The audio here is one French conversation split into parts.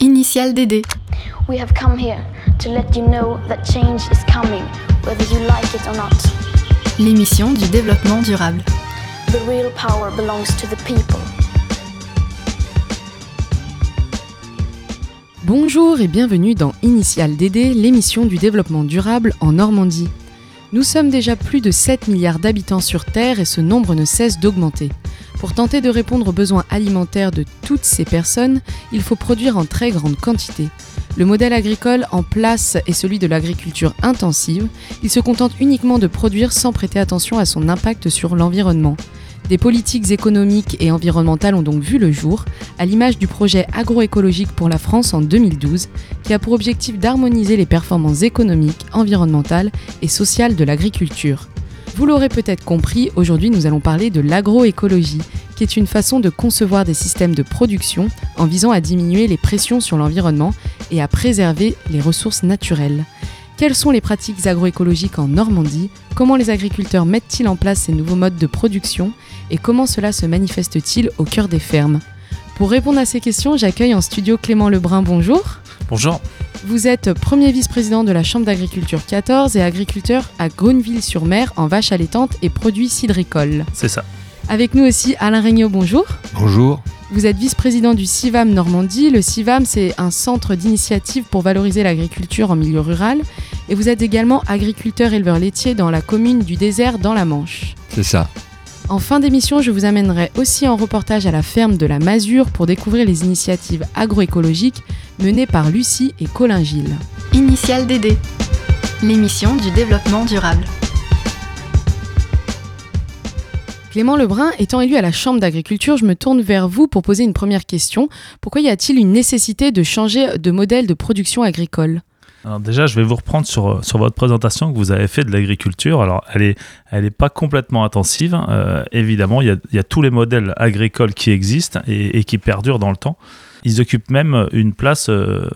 Initial DD. We have come here to let you know that change is coming, whether you like it or not. L'émission du développement durable. The real power belongs to the people. Bonjour et bienvenue dans Initial DD, l'émission du développement durable en Normandie. Nous sommes déjà plus de 7 milliards d'habitants sur Terre et ce nombre ne cesse d'augmenter. Pour tenter de répondre aux besoins alimentaires de toutes ces personnes, il faut produire en très grande quantité. Le modèle agricole en place est celui de l'agriculture intensive. Il se contente uniquement de produire sans prêter attention à son impact sur l'environnement. Des politiques économiques et environnementales ont donc vu le jour, à l'image du projet agroécologique pour la France en 2012, qui a pour objectif d'harmoniser les performances économiques, environnementales et sociales de l'agriculture. Vous l'aurez peut-être compris, aujourd'hui nous allons parler de l'agroécologie, qui est une façon de concevoir des systèmes de production en visant à diminuer les pressions sur l'environnement et à préserver les ressources naturelles. Quelles sont les pratiques agroécologiques en Normandie? Comment les agriculteurs mettent-ils en place ces nouveaux modes de production? Et comment cela se manifeste-t-il au cœur des fermes? Pour répondre à ces questions, j'accueille en studio Clément Lebrun. Bonjour. Bonjour. Vous êtes premier vice-président de la Chambre d'agriculture 14 et agriculteur à Gruneville-sur-Mer en vaches allaitantes et produits cidricoles. C'est ça. Avec nous aussi Alain Regnault, bonjour. Bonjour. Vous êtes vice-président du CIVAM Normandie. Le CIVAM, c'est un centre d'initiative pour valoriser l'agriculture en milieu rural. Et vous êtes également agriculteur éleveur laitier dans la commune du désert dans la Manche. C'est ça. En fin d'émission, je vous amènerai aussi en reportage à la ferme de la Masure pour découvrir les initiatives agroécologiques menées par Lucie et Colin Gilles. Initial DD. L'émission du développement durable. Clément Lebrun, étant élu à la Chambre d'agriculture, je me tourne vers vous pour poser une première question. Pourquoi y a-t-il une nécessité de changer de modèle de production agricole? Alors déjà, je vais vous reprendre sur, sur votre présentation que vous avez fait de l'agriculture. Alors, elle n'est elle est pas complètement intensive. Euh, évidemment, il y, a, tous les modèles agricoles qui existent et, qui perdurent dans le temps. Ils occupent même une place euh,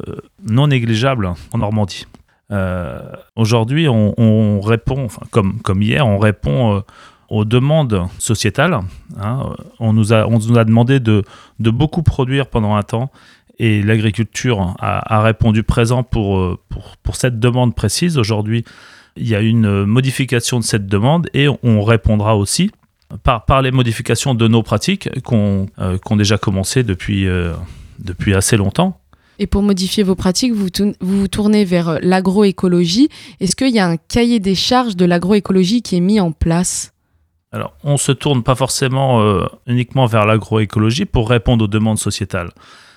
non négligeable en Normandie. Euh, Aujourd'hui, on, on, répond, enfin, comme, comme hier, on répond euh, aux demandes sociétales. Hein. On, nous a, on nous a demandé de, de beaucoup produire pendant un temps et l'agriculture a, a, répondu présent pour, pour, pour cette demande précise. Aujourd'hui, il y a une modification de cette demande et on répondra aussi par, par les modifications de nos pratiques qu'on euh, qu déjà commencé depuis, euh, depuis assez longtemps. Et pour modifier vos pratiques, vous vous tournez vers l'agroécologie. Est-ce qu'il y a un cahier des charges de l'agroécologie qui est mis en place? Alors, on se tourne pas forcément euh, uniquement vers l'agroécologie pour répondre aux demandes sociétales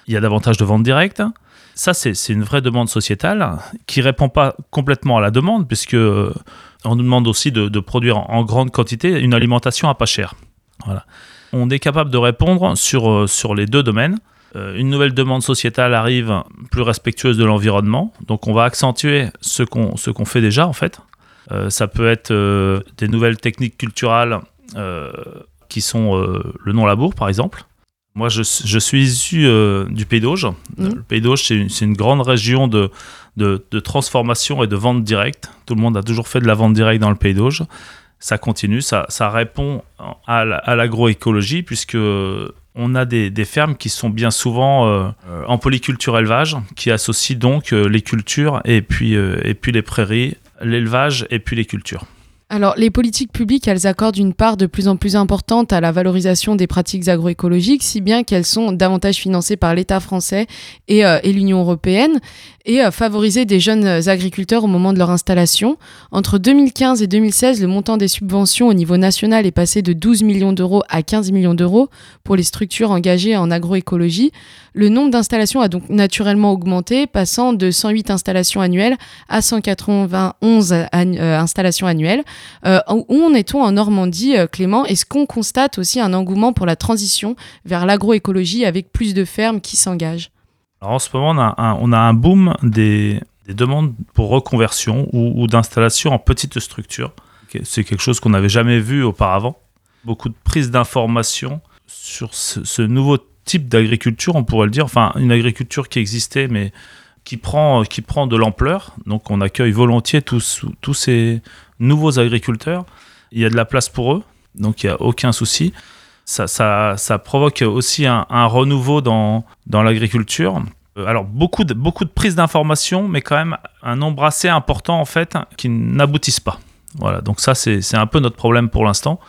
il y a davantage de ventes directes. Ça, c'est une vraie demande sociétale qui répond pas complètement à la demande, puisque on nous demande aussi de, produire en, grande quantité une alimentation à pas cher. Voilà. On est capable de répondre sur, sur les deux domaines. Euh, une nouvelle demande sociétale arrive plus respectueuse de l'environnement, donc on va accentuer ce qu'on qu'on fait déjà en fait. Euh, ça peut être euh, des nouvelles techniques culturelles qui sont le non-labour par exemple moi, je, je suis issu euh, du Pays d'Auge. Mmh. Le Pays d'Auge, c'est une, une, grande région de, de, de, transformation et de vente directe. Tout le monde a toujours fait de la vente directe dans le Pays d'Auge. Ça continue, ça, ça répond à l'agroécologie, puisque on a des, des, fermes qui sont bien souvent euh, en polyculture élevage, qui associent donc euh, les cultures et puis, euh, et puis les prairies, l'élevage et puis les cultures. Alors, les politiques publiques, elles accordent une part de plus en plus importante à la valorisation des pratiques agroécologiques, si bien qu'elles sont davantage financées par l'État français et, euh, l'Union européenne, et favoriser des jeunes agriculteurs au moment de leur installation. Entre 2015 et 2016, le montant des subventions au niveau national est passé de 12 millions d'euros à 15 millions d'euros pour les structures engagées en agroécologie. Le nombre d'installations a donc naturellement augmenté, passant de 108 installations annuelles à 191 an euh, installations annuelles. Euh, où en est-on en Normandie, euh, Clément? Est-ce qu'on constate aussi un engouement pour la transition vers l'agroécologie avec plus de fermes qui s'engagent? En ce moment, on a un, boom des, des, demandes pour reconversion ou, d'installation en petite structure. C'est quelque chose qu'on n'avait jamais vu auparavant. Beaucoup de prise d'informations sur ce, ce nouveau type d'agriculture, on pourrait le dire. Enfin, une agriculture qui existait, mais qui prend, qui prend de l'ampleur. Donc, on accueille volontiers tous, tous ces nouveaux agriculteurs. Il y a de la place pour eux, donc il n'y a aucun souci. Ça, ça, ça, provoque aussi un, un renouveau dans, dans l'agriculture. Euh, Alors beaucoup de, beaucoup de prises d'informations, mais quand même un nombre assez important en fait qui n'aboutissent pas. Voilà, donc ça c'est c'est un peu notre problème pour l'instant.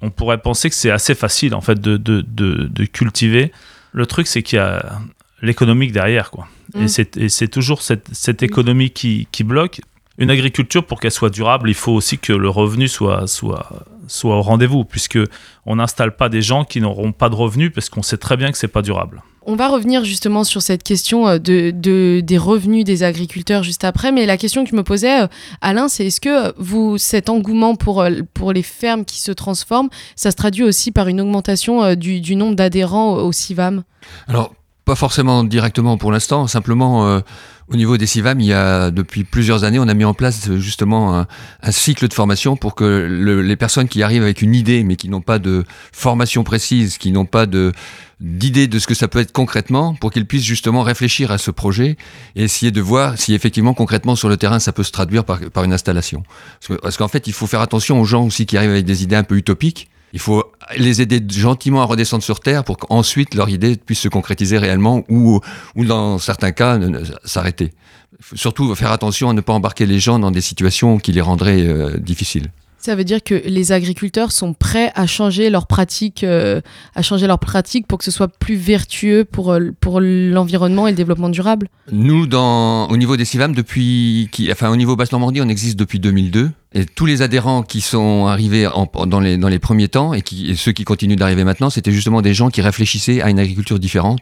On pourrait penser que c'est assez facile en fait de, de, de, de cultiver. Le truc c'est qu'il y a l'économique derrière quoi. Mm. Et c'est- Et c'est toujours cette, cette économie qui, qui bloque. Une agriculture pour qu'elle soit durable, il faut aussi que le revenu soit, soit, soit au rendez-vous, puisque on n'installe pas des gens qui n'auront pas de revenus parce qu'on sait très bien que c'est pas durable. On va revenir justement sur cette question euh, de, de- des revenus des agriculteurs juste après, mais la question que je me posais, euh, Alain, c'est est-ce que euh, vous, cet engouement pour, pour les fermes qui se transforment, ça se traduit aussi par une augmentation du, du nombre d'adhérents au, au CIVAM? Alors, pas forcément directement pour l'instant, simplement euh, au niveau des CIVAM, il y a depuis plusieurs années, on a mis en place euh, justement un, cycle de formation pour que le- les personnes qui arrivent avec une idée, mais qui n'ont pas de formation précise, qui n'ont pas d'idée de ce que ça peut être concrètement, pour qu'ils puissent justement réfléchir à ce projet et essayer de voir si effectivement concrètement sur le terrain ça peut se traduire par, une installation. Parce qu'en fait, il faut faire attention aux gens aussi qui arrivent avec des idées un peu utopiques. Il faut les aider gentiment à redescendre sur Terre pour qu'ensuite leur idée puisse se concrétiser réellement ou, ou dans certains cas, s'arrêter. Surtout faire attention à ne pas embarquer les gens dans des situations qui les rendraient euh, difficiles. Ça veut dire que les agriculteurs sont prêts à changer leurs pratiques, euh, à changer leurs pratiques pour que ce soit plus vertueux pour, euh, pour l'environnement et le développement durable Nous, dans, au niveau des CIVAM, depuis, enfin, au niveau Basse-Normandie, on existe depuis 2002. Et tous les adhérents qui sont arrivés dans, les, dans les premiers temps et, et ceux qui continuent d'arriver maintenant, c'était justement des gens qui réfléchissaient à une agriculture différente.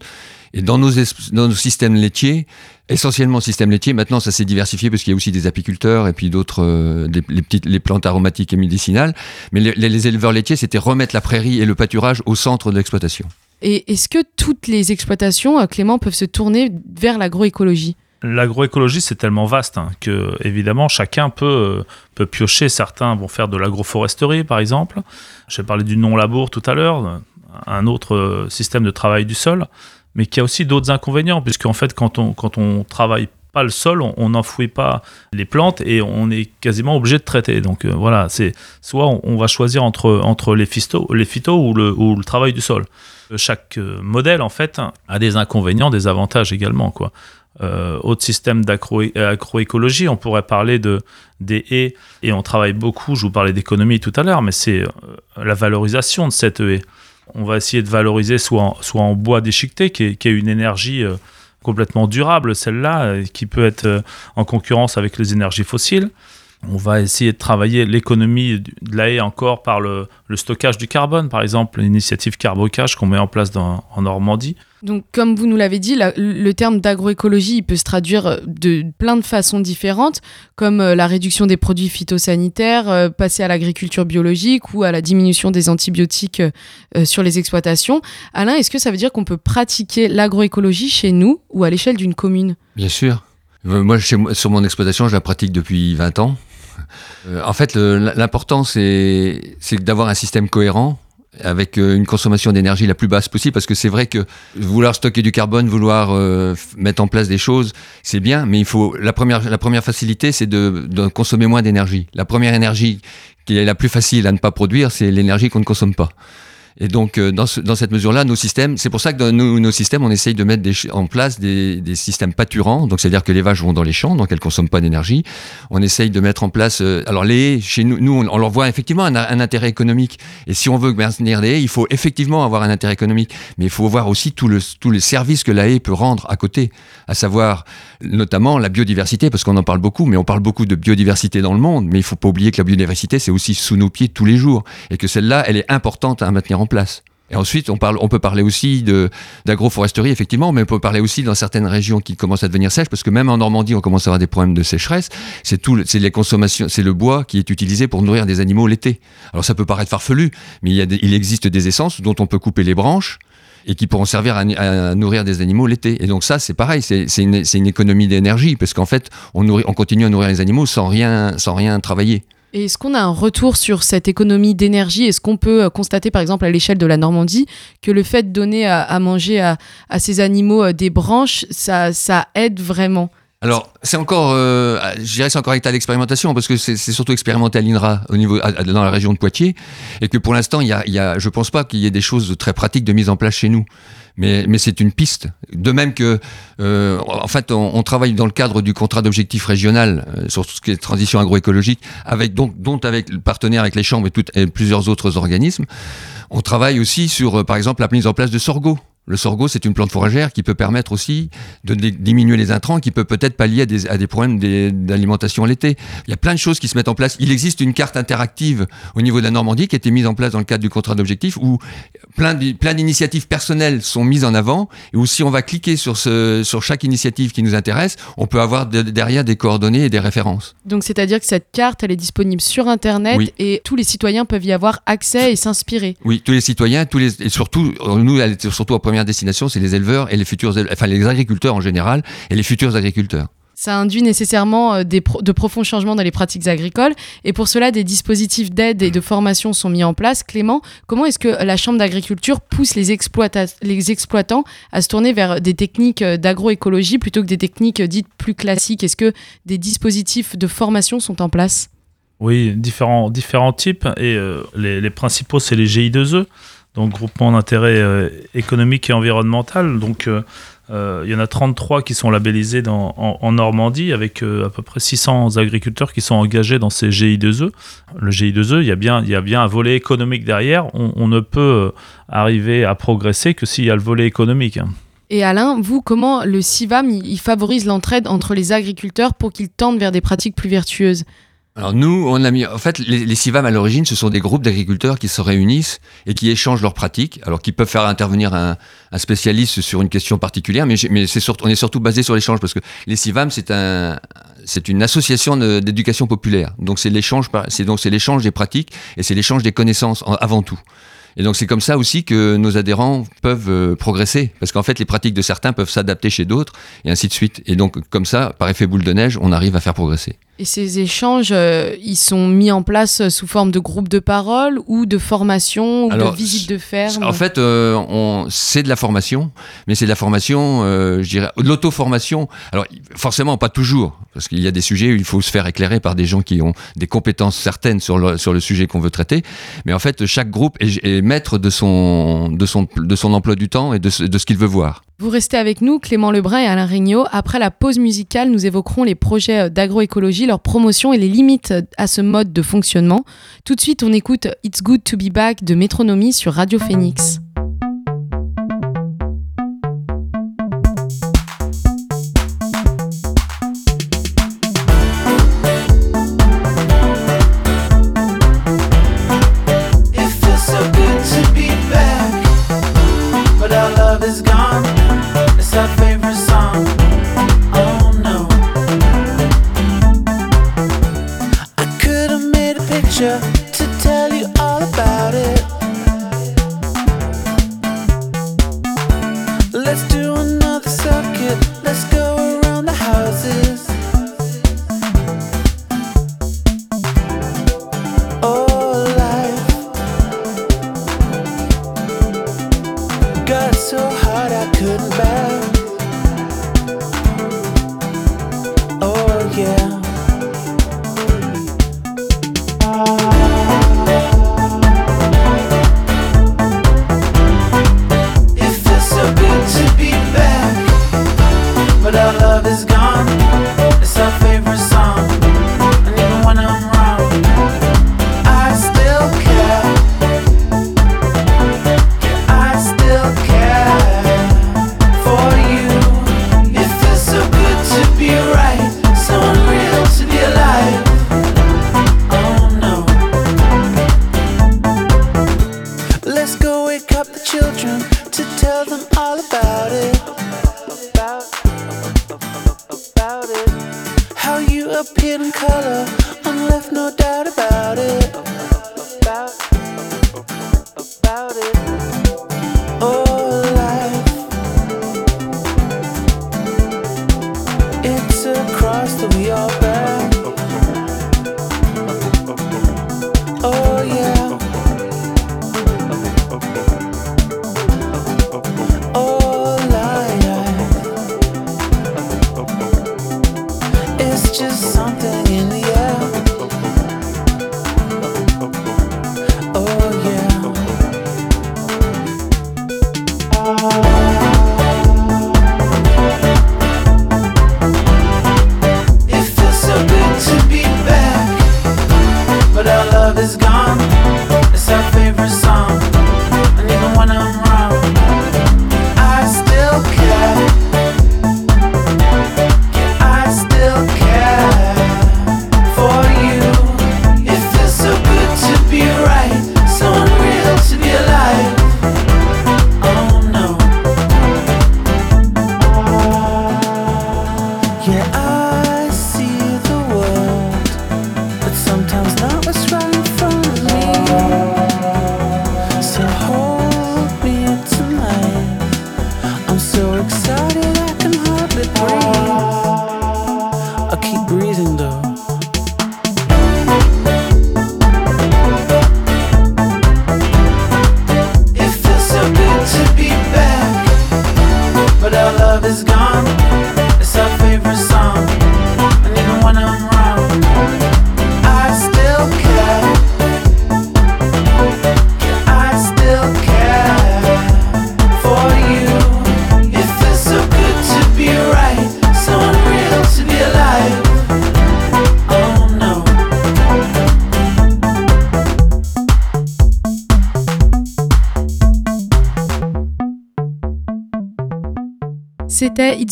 Et dans nos, dans nos systèmes laitiers, essentiellement système laitier, maintenant ça s'est diversifié parce qu'il y a aussi des apiculteurs et puis d'autres, euh, les, petites, les plantes aromatiques et médicinales. Mais les, les éleveurs laitiers, c'était remettre la prairie et le pâturage au centre de l'exploitation. Et est-ce que toutes les exploitations, euh, Clément, peuvent se tourner vers l'agroécologie? L'agroécologie, c'est tellement vaste hein, que, évidemment, chacun peut, euh, peut piocher. Certains vont faire de l'agroforesterie, par exemple. J'ai parlé du non-labour tout à l'heure, un autre système de travail du sol, mais qui a aussi d'autres inconvénients, puisqu'en fait, quand on, quand on travaille pas le sol, on- n'enfouit pas les plantes et on est quasiment obligé de traiter. Donc euh, voilà, c'est soit on, va choisir entre, entre les, phytos, les phytos ou le, ou le travail du sol. Euh, Chaque euh, modèle, en fait, a des inconvénients, des avantages également, quoi euh, autre système d'agro- agroécologie, on pourrait parler de, des haies, et on travaille beaucoup, je vous parlais d'économie tout à l'heure, mais c'est la valorisation de cette haie. On va essayer de valoriser soit en, bois déchiqueté, qui est, une énergie euh, complètement durable, celle-là, euh, qui peut être euh, en concurrence avec les énergies fossiles. On va essayer de travailler l'économie de la encore par le, stockage du carbone, par exemple, l'initiative Carbocage qu'on met en place en Normandie. Donc, comme vous nous l'avez dit, le terme d'agroécologie, peut se traduire euh, de plein de façons différentes, comme euh, la réduction des produits phytosanitaires, euh, passer à l'agriculture biologique ou à la diminution des antibiotiques sur les exploitations. Alain, est-ce que ça veut dire qu'on peut pratiquer l'agroécologie chez nous ou à l'échelle d'une commune? Bien sûr. Moi, sur mon exploitation, je la pratique depuis 20 ans. En fait, l'important, c'est d'avoir un système cohérent avec euh, une consommation d'énergie la plus basse possible, parce que c'est vrai que vouloir stocker du carbone, vouloir euh, mettre en place des choses, c'est bien, mais il faut la première la première facilité, c'est de, de consommer moins d'énergie. La première énergie qui est la plus facile à ne pas produire, c'est l'énergie qu'on ne consomme pas. Et donc, euh, dans, ce- dans cette mesure-là, nos systèmes, c'est pour ça que dans nos, systèmes, on essaye de mettre en place des, systèmes pâturants. Donc, c'est-à-dire que les vaches vont dans les champs, donc elles consomment pas d'énergie. On essaye de mettre en place. euh, alors, les chez nous, nous, on, leur voit effectivement un, intérêt économique. Et si on veut maintenir des haies, il faut effectivement avoir un intérêt économique. Mais il faut voir aussi tout le, tous les services que la haie peut rendre à côté, à savoir notamment la biodiversité, parce qu'on en parle beaucoup, mais on parle beaucoup de biodiversité dans le monde. Mais il faut pas oublier que la biodiversité, c'est aussi sous nos pieds tous les jours, et que celle-là, elle est importante à maintenir en place. Et ensuite, on, peut parler aussi d'agroforesterie, effectivement, mais on peut parler aussi dans certaines régions qui commencent à devenir sèches, parce que même en Normandie, on commence à avoir des problèmes de sécheresse. C'est les consommations, c'est le bois qui est utilisé pour nourrir des animaux l'été. Alors ça peut paraître farfelu, mais il, existe des essences dont on peut couper les branches et qui pourront servir à, nourrir des animaux l'été. Et donc ça, c'est pareil, c'est, une, économie d'énergie, parce qu'en fait, on, on continue à nourrir les animaux sans rien, sans rien travailler. Et est-ce qu'on a un retour sur cette économie d'énergie? Est-ce qu'on peut euh, constater, par exemple, à l'échelle de la Normandie, que le fait de donner à, à manger à, à ces animaux euh, des branches, ça, ça aide vraiment? Alors, c'est encore, euh, je dirais, c'est encore état d'expérimentation parce que c'est surtout expérimenté à l'INRA au niveau dans la région de Poitiers et que pour l'instant, il y a, il y a, je pense pas qu'il y ait des choses très pratiques de mise en place chez nous. Mais, c'est une piste. De même que, euh, en fait, on, travaille dans le cadre du contrat d'objectif régional euh, sur tout ce qui est transition agroécologique, avec donc, dont avec le partenaire avec les chambres et, et plusieurs autres organismes. On travaille aussi sur, euh, par exemple, la mise en place de sorgho le sorgho, c'est une plante fourragère qui peut permettre aussi de diminuer les intrants, qui peut peut-être pallier à des, à des problèmes d'alimentation l'été. Il y a plein de choses qui se mettent en place. Il existe une carte interactive au niveau de la Normandie qui a été mise en place dans le cadre du contrat d'objectif où plein d'initiatives personnelles sont mises en avant et où si on va cliquer sur, ce, sur chaque initiative qui nous intéresse, on peut avoir derrière des coordonnées et des références. Donc c'est-à-dire que cette carte, elle est disponible sur Internet et tous les citoyens peuvent y avoir accès et s'inspirer. Oui, tous les citoyens, tous les, et surtout, nous, elle était surtout en première destination, c'est les éleveurs et les futurs, enfin les agriculteurs en général et les futurs agriculteurs. Ça induit nécessairement euh, des de profonds changements dans les pratiques agricoles et pour cela des dispositifs d'aide et de formation sont mis en place. Clément, comment est-ce que la Chambre d'agriculture pousse les, les exploitants à se tourner vers des techniques euh, d'agroécologie plutôt que des techniques dites plus classiques? Est-ce que des dispositifs de formation sont en place? Oui, différents, différents types et euh, les, les, principaux c'est les GI2E donc groupement d'intérêt euh, économique et environnemental. Donc euh, euh, il y en a 33 qui sont labellisés en, Normandie avec à peu près 600 agriculteurs qui sont engagés dans ces GI2E. Le GI2E, il y a bien, il y a bien un volet économique derrière. On, ne peut arriver à progresser que s'il y a le volet économique. Et Alain, vous, comment le CIVAM il favorise l'entraide entre les agriculteurs pour qu'ils tendent vers des pratiques plus vertueuses? Alors nous, on a mis, en fait, les, les CIVAM à l'origine, ce sont des groupes d'agriculteurs qui se réunissent et qui échangent leurs pratiques, alors qu'ils peuvent faire intervenir un, un, spécialiste sur une question particulière, mais, mais c'est on est surtout basé sur l'échange parce que les CIVAM, c'est un, c'est une association d'éducation populaire. Donc c'est l'échange, c'est donc c'est l'échange des pratiques et c'est l'échange des connaissances avant tout. Et donc c'est comme ça aussi que nos adhérents peuvent euh, progresser, parce qu'en fait les pratiques de certains peuvent s'adapter chez d'autres, et ainsi de suite. Et donc comme ça, par effet boule de neige, on arrive à faire progresser. Et ces échanges, euh, ils sont mis en place sous forme de groupes de parole ou de formation ou de visites de ferme En fait, euh, c'est de la formation, mais c'est de la formation, euh, je dirais, de l'auto-formation. Alors, forcément, pas toujours, parce qu'il y a des sujets où il faut se faire éclairer par des gens qui ont des compétences certaines sur le, sur le sujet qu'on veut traiter. Mais en fait, chaque groupe est, maître de son, de, son, de son emploi du temps et de, de ce qu'il veut voir. Vous restez avec nous, Clément Lebrun et Alain Regnault. Après la pause musicale, nous évoquerons les projets d'agroécologie, leur promotion et les limites à ce mode de fonctionnement. Tout de suite, on écoute It's Good to Be Back de Métronomie sur Radio Phoenix.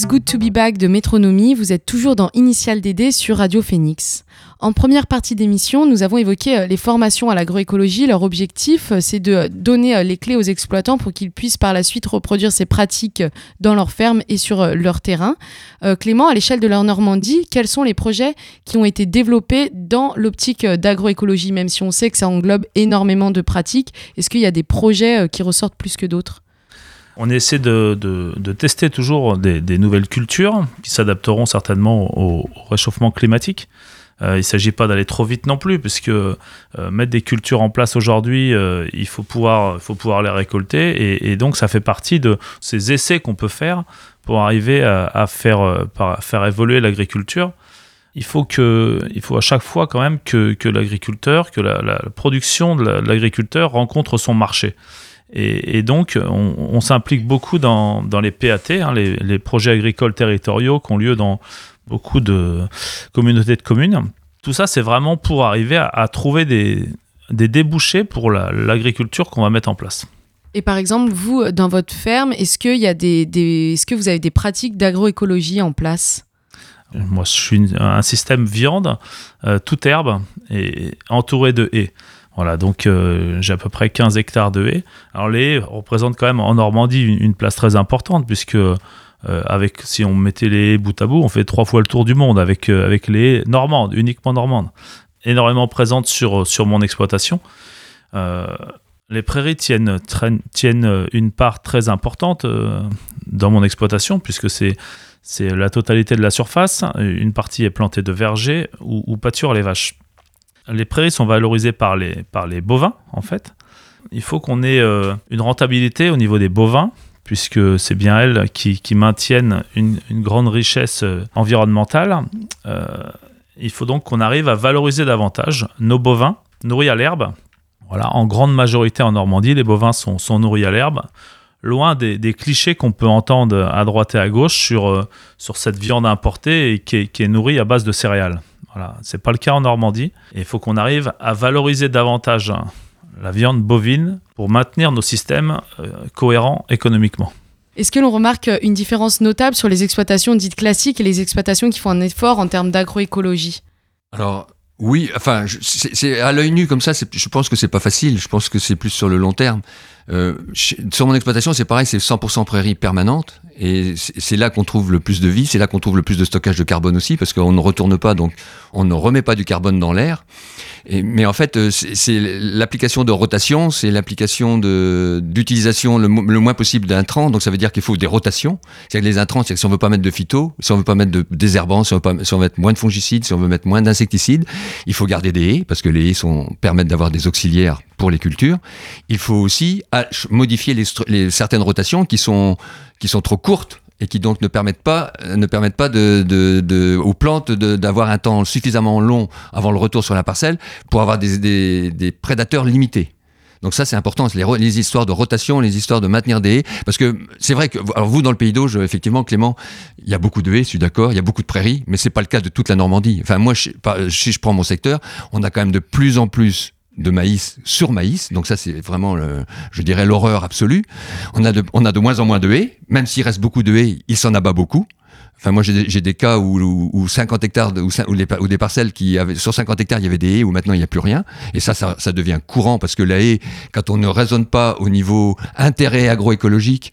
Good to Be Back de Métronomie. Vous êtes toujours dans Initial DD sur Radio Phoenix. En première partie d'émission, nous avons évoqué euh, les formations à l'agroécologie. Leur objectif, euh, c'est de donner euh, les clés aux exploitants pour qu'ils puissent par la suite reproduire ces pratiques dans leur ferme et sur leur terrain. Clément, à l'échelle de leur Normandie, quels sont les projets qui ont été développés dans l'optique d'agroécologie, même si on sait que ça englobe énormément de pratiques? Est-ce qu'il y a des projets qui ressortent plus que d'autres? On essaie de, tester toujours des, nouvelles cultures qui s'adapteront certainement au, au réchauffement climatique. Euh, il ne s'agit pas d'aller trop vite non plus, puisque euh, mettre des cultures en place aujourd'hui, euh, il faut pouvoir, les récolter. Et, donc, ça fait partie de ces essais qu'on peut faire pour arriver à, faire, évoluer l'agriculture. Il faut, à chaque fois quand même que, l'agriculteur, que la, la production de l'agriculteur rencontre son marché. Et, et donc, on, on s'implique beaucoup dans, dans les PAT, hein, les, les projets agricoles territoriaux qui ont lieu dans beaucoup de communautés de communes. Tout ça, c'est vraiment pour arriver à, à trouver des, des débouchés pour la- l'agriculture qu'on va mettre en place. Et par exemple, vous, dans votre ferme, est-ce, qu'il y a des, des- est-ce que vous avez des pratiques d'agroécologie en place? Moi, je suis un système viande, euh, toute herbe, et entouré de haies. Voilà, donc euh, j'ai à peu près 15 hectares de haies. Alors les haies représentent quand même en Normandie une, place très importante, puisque euh, avec, si on mettait les haies bout à bout, on fait trois fois le tour du monde avec, euh, avec les haies normandes, uniquement normandes. Énormément présentes sur, sur mon exploitation. Les prairies tiennent, tiennent une part très importante dans mon exploitation, puisque c'est la totalité de la surface. Une partie est plantée de vergers où, où pâturent les vaches. Les prairies sont valorisées par les, bovins, en fait. Il faut qu'on ait euh, une rentabilité au niveau des bovins, puisque c'est bien elles qui, maintiennent une, grande richesse euh, environnementale. Euh, il faut donc qu'on arrive à valoriser davantage nos bovins nourris à l'herbe. Voilà, en grande majorité en Normandie, les bovins sont, nourris à l'herbe loin des, clichés qu'on peut entendre à droite et à gauche sur, cette viande importée et qui est nourrie à base de céréales. Voilà, c'est pas le cas en Normandie. Et il faut qu'on arrive à valoriser davantage hein, la viande bovine pour maintenir nos systèmes euh, cohérents économiquement. Est-ce que l'on remarque une différence notable sur les exploitations dites classiques et les exploitations qui font un effort en termes d'agroécologie? Alors, oui, enfin, c'est à l'œil nu comme ça, je pense que c'est pas facile. Je pense que c'est plus sur le long terme. Euh, sur mon exploitation, c'est pareil, c'est 100% prairie permanente. Et c'est là qu'on trouve le plus de vie, c'est là qu'on trouve le plus de stockage de carbone aussi, parce qu'on ne retourne pas, donc on ne remet pas du carbone dans l'air. Mais en fait, euh, c'est l'application de rotation, c'est l'application d'utilisation le, mo- le moins possible d'intrants. Donc ça veut dire qu'il faut des rotations. C'est-à-dire que les intrants, c'est que si on veut pas mettre de phyto, si on veut pas mettre de désherbants, si on veut, pas, mettre moins de fongicides, si on veut mettre moins d'insecticides, il faut garder des haies parce que les haies sont, permettent d'avoir des auxiliaires pour les cultures. Il faut aussi ah, modifier les, certaines rotations qui sont qui sont trop courtes et qui donc ne permettent pas euh, ne permettent pas aux plantes d'avoir un temps suffisamment long avant le retour sur la parcelle pour avoir des, prédateurs limités. Donc ça c'est important, les, les histoires de rotation, les histoires de maintenir des haies, parce que c'est vrai que alors vous dans le pays d'Auge, effectivement Clément, il y a beaucoup de haies, je suis d'accord, il y a beaucoup de prairies, mais c'est pas le cas de toute la Normandie. Enfin moi, si je prends mon secteur, on a quand même de plus en plus de maïs sur maïs, donc ça c'est vraiment, je dirais, l'horreur absolue. On a, de, on a de moins en moins de haies, même s'il reste beaucoup de haies, il s'en abat beaucoup. Enfin, moi, j'ai des- cas où, où, où 50 hectares, où, où des parcelles qui avaient, sur 50 hectares, il y avait des haies, où maintenant il n'y a plus rien. Et ça, ça, ça devient courant parce que la haie, quand on ne raisonne pas au niveau intérêt agroécologique,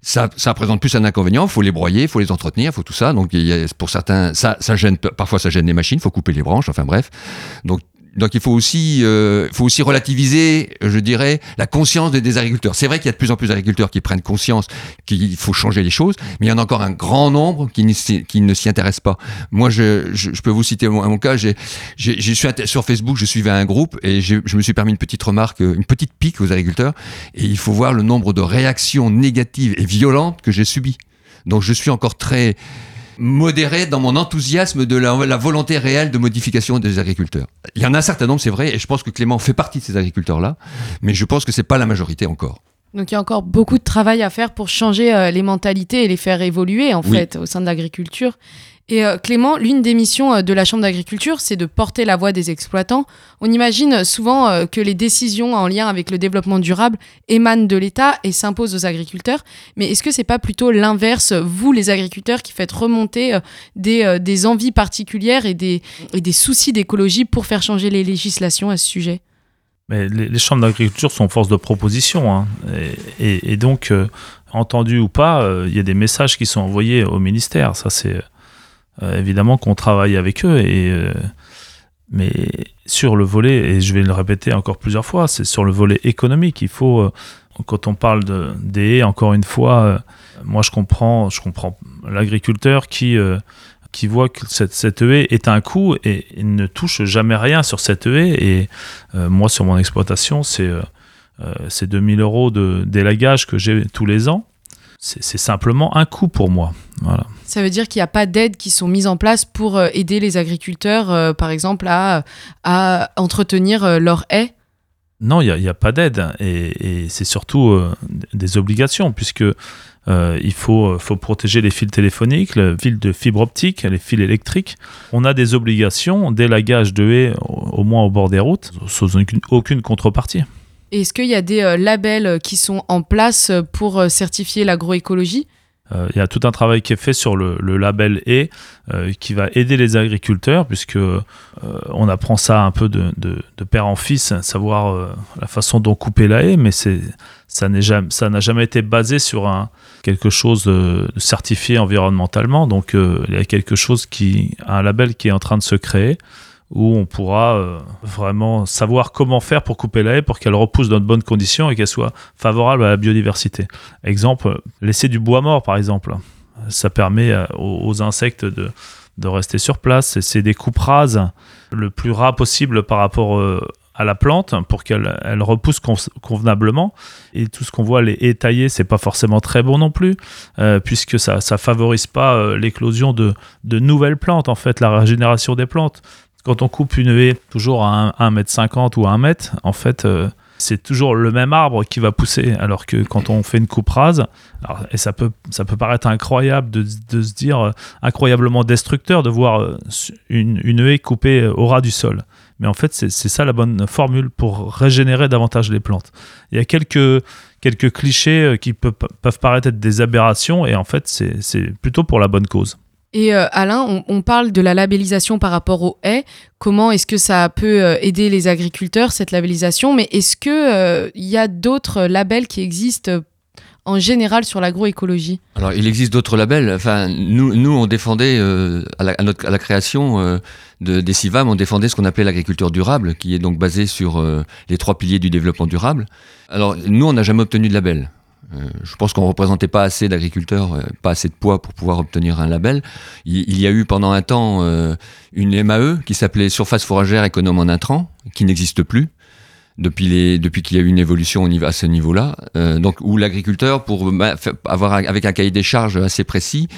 ça, ça présente plus un inconvénient. Faut les broyer, faut les entretenir, faut tout ça. Donc, il y a, pour certains, ça, ça gêne, parfois ça gêne les machines, il faut couper les branches, enfin bref. Donc, donc il faut aussi, euh, faut aussi relativiser, je dirais, la conscience des, agriculteurs. C'est vrai qu'il y a de plus en plus d'agriculteurs qui prennent conscience qu'il faut changer les choses, mais il y en a encore un grand nombre qui, ne s'y intéressent pas. Moi, je, je, peux vous citer mon, cas. J'ai, j'ai, suis sur Facebook, je suivais un groupe et je me suis permis une petite remarque, une petite pique aux agriculteurs. Et il faut voir le nombre de réactions négatives et violentes que j'ai subies. Donc je suis encore très modéré dans mon enthousiasme de la, la volonté réelle de modification des agriculteurs. Il y en a un certain nombre, c'est vrai, et je pense que Clément fait partie de ces agriculteurs-là, mais je pense que c'est pas la majorité encore. Donc il y a encore beaucoup de travail à faire pour changer euh, les mentalités et les faire évoluer en Oui. fait au sein de l'agriculture. Et euh, Clément, l'une des missions euh, de la Chambre d'agriculture, c'est de porter la voix des exploitants. On imagine souvent euh, que les décisions en lien avec le développement durable émanent de l'État et s'imposent aux agriculteurs. Mais est-ce que c'est pas plutôt l'inverse, vous les agriculteurs, qui faites remonter des, envies particulières et des, soucis d'écologie pour faire changer les législations à ce sujet? Mais les, chambres d'agriculture sont force de proposition. hein. Et, donc, entendu ou pas, il y a des messages qui sont envoyés au ministère. Ça, c'est euh, évidemment qu'on travaille avec eux. Euh, mais sur le volet, et je vais le répéter encore plusieurs fois, c'est sur le volet économique. Il faut, euh, quand on parle de, des haies, encore une fois, moi je comprends, je comprends l'agriculteur qui, qui voit que cette, cette haie est un coût et, ne touche jamais rien sur cette haie. Et moi, sur mon exploitation, c'est c'est 2000 euros de d'élagage que j'ai tous les ans. C'est simplement un coût pour moi. Voilà. Ça veut dire qu'il n'y a pas d'aides qui sont mises en place pour euh, aider les agriculteurs, euh, par exemple, à, à entretenir euh, leurs haies Non, il n'y a, pas d'aide et, et c'est surtout euh, des obligations puisque euh, il faut, faut protéger les fils téléphoniques, les fils de fibre optique, les fils électriques. On a des obligations d'élagage de haies au, au moins au bord des routes sans aucune, aucune contrepartie. Est-ce qu'il y a des euh, labels euh, qui sont en place euh, pour certifier l'agroécologie? Il y a tout un travail qui est fait sur le, label E qui va aider les agriculteurs puisque on apprend ça un peu de, père en fils, savoir la façon dont couper la haie, mais ça n'a jamais été basé sur quelque chose de, certifié environnementalement. Donc il y a quelque chose qui un label qui est en train de se créer où on pourra euh, vraiment savoir comment faire pour couper la haie pour qu'elle repousse dans de bonnes conditions et qu'elle soit favorable à la biodiversité. Exemple, laisser du bois mort, par exemple. Ça permet euh, aux, insectes de, de rester sur place. C'est des coupes rases le plus ras possible par rapport euh, à la plante pour qu'elle elle repousse con- convenablement. Et tout ce qu'on voit, les haies taillées, c'est pas forcément très bon non plus, puisque ça, ça favorise pas l'éclosion de, de nouvelles plantes, en fait, la régénération des plantes. Quand on coupe une haie toujours à 1 m cinquante ou à 1 mètre, en fait, euh, c'est toujours le même arbre qui va pousser. Alors que quand on fait une coupe rase, alors, et ça peut, ça peut paraître incroyable de, se dire, euh, incroyablement destructeur de voir euh, une, haie coupée au ras du sol. Mais en fait, c'est ça la bonne formule pour régénérer davantage les plantes. Il y a quelques, quelques clichés qui peuvent, peuvent paraître être des aberrations, et en fait, c'est plutôt pour la bonne cause. Et euh, Alain, on, parle de la labellisation par rapport aux haies. Comment est-ce que ça peut euh, aider les agriculteurs, cette labellisation? Mais est-ce qu'il il y a d'autres labels qui existent euh, en général sur l'agroécologie? Alors, il existe d'autres labels. Enfin, nous, nous on défendait, euh, à, la, notre- la création euh, de, des CIVAM, on défendait ce qu'on appelait l'agriculture durable, qui est donc basée sur euh, les trois piliers du développement durable. Alors, nous, on n'a jamais obtenu de label. Euh, je pense qu'on représentait pas assez d'agriculteurs, euh, pas assez de poids pour pouvoir obtenir un label. Il, y a eu pendant un temps euh, une MAE qui s'appelait Surface foragère économe en intrants, qui n'existe plus depuis, qu'il y a eu une évolution à ce niveau-là. Donc, où l'agriculteur, pour bah, avoir avec un cahier des charges assez précis,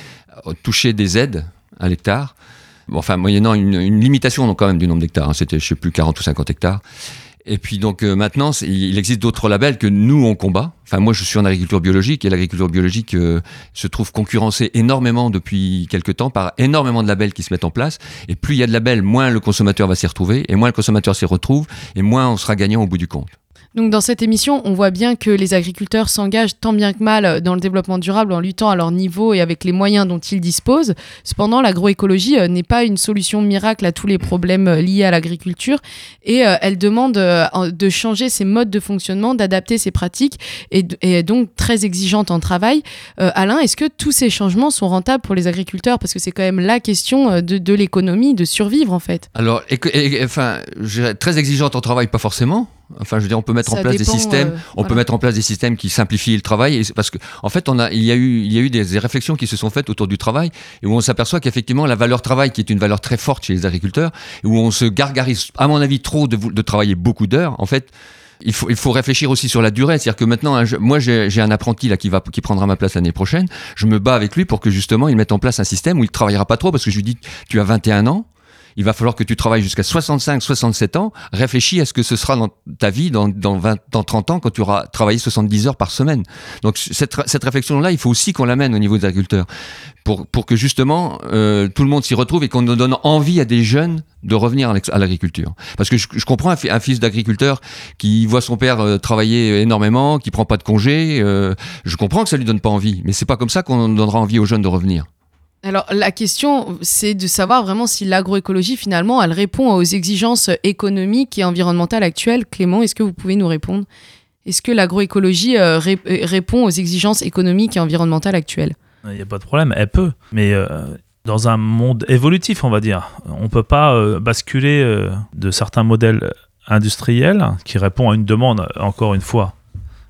touchait des aides à l'hectare. Enfin, moyennant une, limitation quand même du nombre d'hectares. hein. C'était, plus, 40 ou 50 hectares. Et puis donc euh, maintenant, il existe d'autres labels que nous on combat. Enfin moi je suis en agriculture biologique et l'agriculture biologique euh, se trouve concurrencée énormément depuis quelques temps par énormément de labels qui se mettent en place. Et plus il y a de labels, moins le consommateur va s'y retrouver. Et moins le consommateur s'y retrouve, et moins on sera gagnant au bout du compte. Donc dans cette émission, on voit bien que les agriculteurs s'engagent tant bien que mal dans le développement durable en luttant à leur niveau et avec les moyens dont ils disposent. Cependant, l'agroécologie euh, n'est pas une solution miracle à tous les problèmes euh, liés à l'agriculture et euh, elle demande euh, de changer ses modes de fonctionnement, d'adapter ses pratiques et, est donc très exigeante en travail. Euh, Alain, est-ce que tous ces changements sont rentables pour les agriculteurs? Parce que c'est quand même la question euh, de, l'économie, de survivre en fait. Alors, enfin, très exigeante en travail, pas forcément. Enfin, je veux dire, on peut mettre Ça en place dépend, des systèmes, euh, on peut mettre en place des systèmes qui simplifient le travail. Et parce que, en fait, on a, il y a eu, il y a eu des, des réflexions qui se sont faites autour du travail et où on s'aperçoit qu'effectivement, la valeur travail, qui est une valeur très forte chez les agriculteurs, et où on se gargarise, à mon avis, trop de, de travailler beaucoup d'heures. En fait, il faut, il faut réfléchir aussi sur la durée. C'est-à-dire que maintenant, je- moi, j'ai j'ai un apprenti là qui va, qui prendra ma place l'année prochaine. Je me bats avec lui pour que justement il mette en place un système où il travaillera pas trop parce que je lui dis, tu as 21 ans. Il va falloir que tu travailles jusqu'à 65, 67 ans. Réfléchis à ce que ce sera dans ta vie dans, dans 20, dans 30 ans quand tu auras travaillé 70 heures par semaine. Donc cette, réflexion-là, il faut aussi qu'on l'amène au niveau des agriculteurs pour, pour que justement euh, tout le monde s'y retrouve et qu'on donne envie à des jeunes de revenir à l'agriculture. Parce que je, comprends un fils d'agriculteur qui voit son père euh, travailler énormément, qui prend pas de congé. euh, je comprends que ça lui donne pas envie, mais c'est pas comme ça qu'on donnera envie aux jeunes de revenir. Alors la question, c'est de savoir vraiment si l'agroécologie, finalement, elle répond aux exigences économiques et environnementales actuelles. Clément, est-ce que vous pouvez nous répondre? Est-ce que l'agroécologie euh, euh, répond aux exigences économiques et environnementales actuelles? Il n'y a pas de problème, elle peut. Mais euh, dans un monde évolutif, on va dire, on ne peut pas basculer de certains modèles industriels qui répondent à une demande, encore une fois,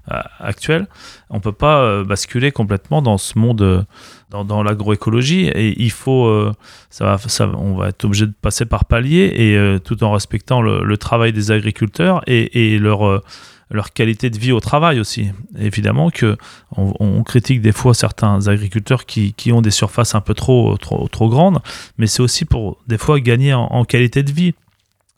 actuelle. On ne peut pas euh, basculer complètement dans ce monde, euh, dans, l'agroécologie. Et il faut, euh, ça va, ça, on va être obligé de passer par palier, et tout en respectant le, travail des agriculteurs et, leur... qualité de vie au travail aussi. Évidemment que on, critique des fois certains agriculteurs qui, ont des surfaces un peu trop, trop, trop grandes, mais c'est aussi pour des fois gagner en qualité de vie,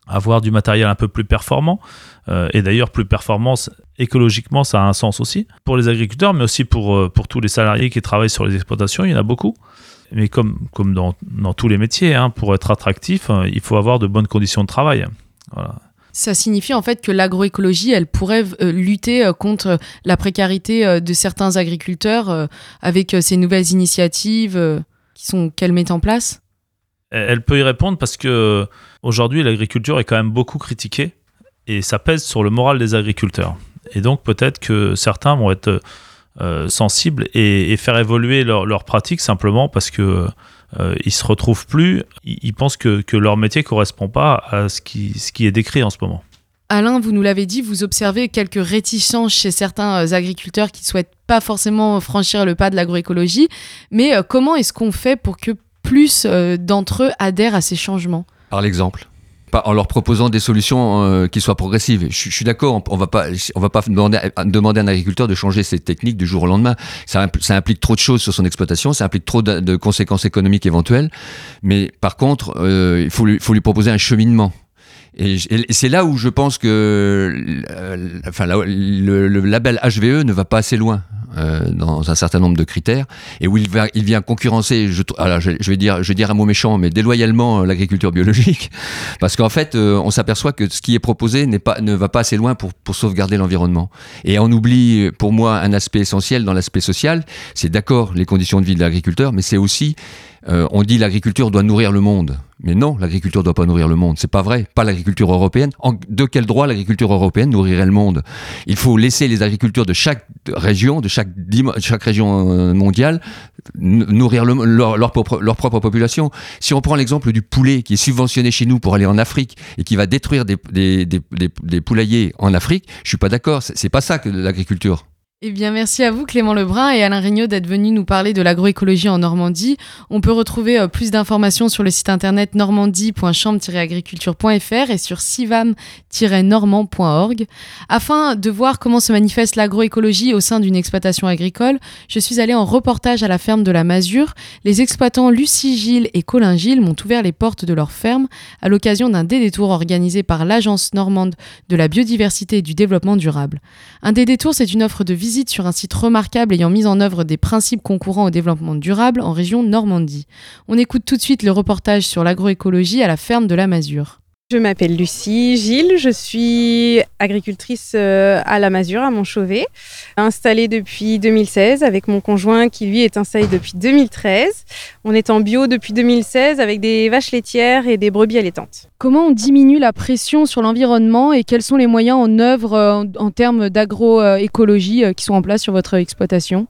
avoir du matériel un peu plus performant. Euh, et d'ailleurs, plus performance écologiquement, ça a un sens aussi pour les agriculteurs, mais aussi pour, euh, pour tous les salariés qui travaillent sur les exploitations. Il y en a beaucoup. Mais comme, comme dans, dans tous les métiers, hein, pour être attractif, euh, il faut avoir de bonnes conditions de travail. Ça signifie en fait que l'agroécologie, elle pourrait lutter contre la précarité de certains agriculteurs avec ces nouvelles initiatives qu'elle met en place Elle peut y répondre parce que aujourd'hui l'agriculture est quand même beaucoup critiquée et ça pèse sur le moral des agriculteurs. Et donc peut-être que certains vont être euh, sensibles et, faire évoluer leur, leur pratique simplement parce que euh, ils se retrouvent plus, ils, pensent que, leur métier correspond pas à ce qui, est décrit en ce moment. Alain, vous nous l'avez dit, vous observez quelques réticences chez certains euh, agriculteurs qui souhaitent pas forcément franchir le pas de l'agroécologie. Mais euh, comment est-ce qu'on fait pour que plus euh, d'entre eux adhèrent à ces changements Par l'exemple. En leur proposant des solutions euh, qui soient progressives. Je, suis d'accord, on, on va pas, demander, à- un agriculteur de changer ses techniques du jour au lendemain. Ça, impl- ça implique trop de choses sur son exploitation, ça implique trop de, conséquences économiques éventuelles. Mais par contre, euh, il faut lui, proposer un cheminement. Et, c'est là où je pense que enfin, le label HVE ne va pas assez loin euh, dans un certain nombre de critères et où il, vient concurrencer, je, je, vais dire, je vais dire un mot méchant, mais déloyalement euh, l'agriculture biologique, parce qu'en fait, euh, on s'aperçoit que ce qui est proposé n'est pas, ne va pas assez loin pour, pour sauvegarder l'environnement. Et on oublie, pour moi, un aspect essentiel dans l'aspect social. C'est d'accord les conditions de vie de l'agriculteur, mais c'est aussi on dit l'agriculture doit nourrir le monde. Mais non, l'agriculture doit pas nourrir le monde. C'est pas vrai. Pas l'agriculture européenne. En- de quel droit l'agriculture européenne nourrirait le monde? Il faut laisser les agriculteurs de chaque région, de chaque, région euh, mondiale, nourrir le- leur, propre, population. Si on prend l'exemple du poulet qui est subventionné chez nous pour aller en Afrique et qui va détruire des, poulaillers en Afrique, je suis pas d'accord. C'est pas ça que l'agriculture. Eh bien, merci à vous, Clément Lebrun et Alain Regnault, d'être venus nous parler de l'agroécologie en Normandie. On peut retrouver euh, plus d'informations sur le site internet normandie.chambre-agriculture.fr et sur sivam-normand.org. Afin de voir comment se manifeste l'agroécologie au sein d'une exploitation agricole, je suis allée en reportage à la ferme de la Masure. Les exploitants Lucie Gilles et Colin Gilles m'ont ouvert les portes de leur ferme à l'occasion d'un détour organisé par l'Agence normande de la biodiversité et du développement durable. Un c'est une offre de visite sur un site remarquable ayant mis en œuvre des principes concourant au développement durable en région Normandie. On écoute tout de suite le reportage sur l'agroécologie à la ferme de la Masure. Je m'appelle Lucie Gilles, je suis agricultrice euh, à la Masure, à Montchauvet, installée depuis 2016 avec mon conjoint qui lui est installé depuis 2013. On est en bio depuis 2016 avec des vaches laitières et des brebis allaitantes. Comment on diminue la pression sur l'environnement et quels sont les moyens en œuvre euh, en, termes d'agroécologie euh, qui sont en place sur votre exploitation?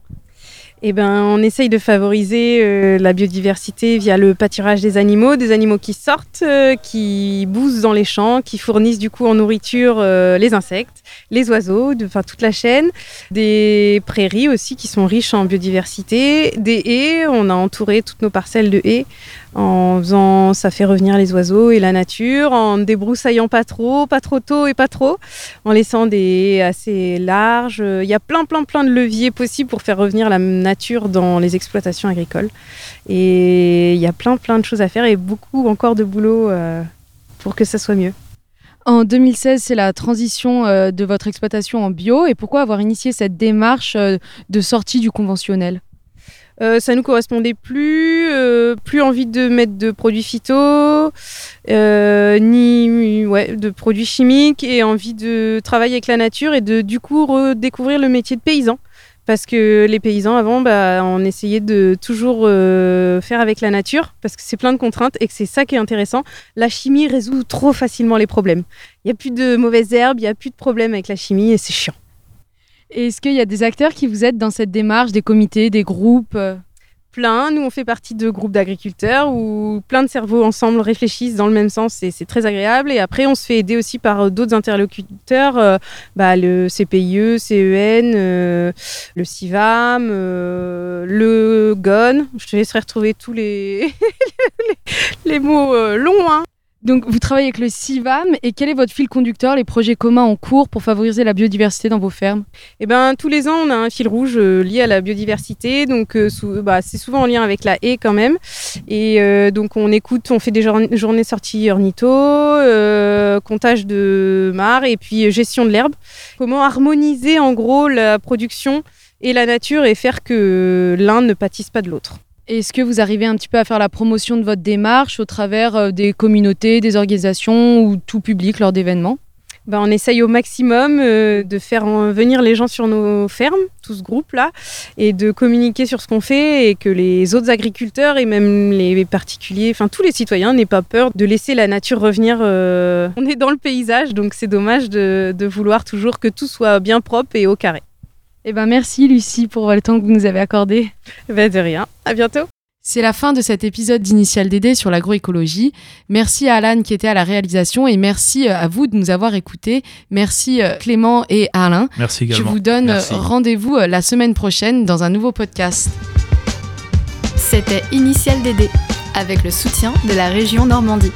Eh ben, on essaye de favoriser euh, la biodiversité via le pâturage des animaux, des animaux qui sortent, euh, qui bousent dans les champs, qui fournissent du coup en nourriture euh, les insectes, les oiseaux, enfin toute la chaîne, des prairies aussi qui sont riches en biodiversité, des haies. On a entouré toutes nos parcelles de haies en faisant, ça fait revenir les oiseaux et la nature, en débroussaillant pas trop, pas trop tôt et pas trop, en laissant des assez larges. Il y a plein, plein, plein de leviers possibles pour faire revenir la nature dans les exploitations agricoles. Et il y a plein, plein de choses à faire et beaucoup encore de boulot euh, pour que ça soit mieux. En 2016, c'est la transition euh, de votre exploitation en bio. Et pourquoi avoir initié cette démarche euh, de sortie du conventionnel? Euh, ça nous correspondait plus, euh, plus envie de mettre de produits phyto, euh, ni ouais, de produits chimiques et envie de travailler avec la nature et de du coup redécouvrir le métier de paysan. Parce que les paysans avant, bah, on essayait de toujours euh, faire avec la nature, parce que c'est plein de contraintes et que c'est ça qui est intéressant. La chimie résout trop facilement les problèmes. Il n'y a plus de mauvaises herbes, il n'y a plus de problèmes avec la chimie et c'est chiant. Est-ce qu'il y a des acteurs qui vous aident dans cette démarche, des comités, des groupes euh plein. Nous, on fait partie de groupes d'agriculteurs où plein de cerveaux ensemble réfléchissent dans le même sens et c'est très agréable. Et après, on se fait aider aussi par euh, d'autres interlocuteurs, euh, bah, le CPIE, CEN, euh, le CIVAM, le GON. Je te laisserai retrouver tous les, les, mots longs. hein. Donc, vous travaillez avec le CIVAM. Et quel est votre fil conducteur, les projets communs en cours pour favoriser la biodiversité dans vos fermes? Eh ben, tous les ans, on a un fil rouge euh, lié à la biodiversité. Donc, euh, sou- bah, c'est souvent en lien avec la haie quand même. Et euh, donc, on écoute, on fait des journ- journées sorties ornitho, euh, comptage de mares et puis euh, gestion de l'herbe. Comment harmoniser en gros la production et la nature et faire que l'un ne pâtisse pas de l'autre? Est-ce que vous arrivez un petit peu à faire la promotion de votre démarche au travers euh, des communautés, des organisations ou tout public lors d'événements? Ben, on essaye au maximum euh, de faire en- venir les gens sur nos fermes, tout ce groupe-là, et de communiquer sur ce qu'on fait et que les autres agriculteurs et même les particuliers, enfin tous les citoyens n'aient pas peur de laisser la nature revenir. euh, On est dans le paysage, donc c'est dommage de vouloir toujours que tout soit bien propre et au carré. Eh ben, merci Lucie pour le temps que vous nous avez accordé. Ben, de rien, à bientôt. C'est la fin de cet épisode d'Initial DD sur l'agroécologie. Merci à Alan qui était à la réalisation et merci euh, à vous de nous avoir écoutés. Merci euh, Clément et Alain. Merci Je également. vous donne euh, rendez-vous la semaine prochaine dans un nouveau podcast. C'était Initial DD avec le soutien de la région Normandie.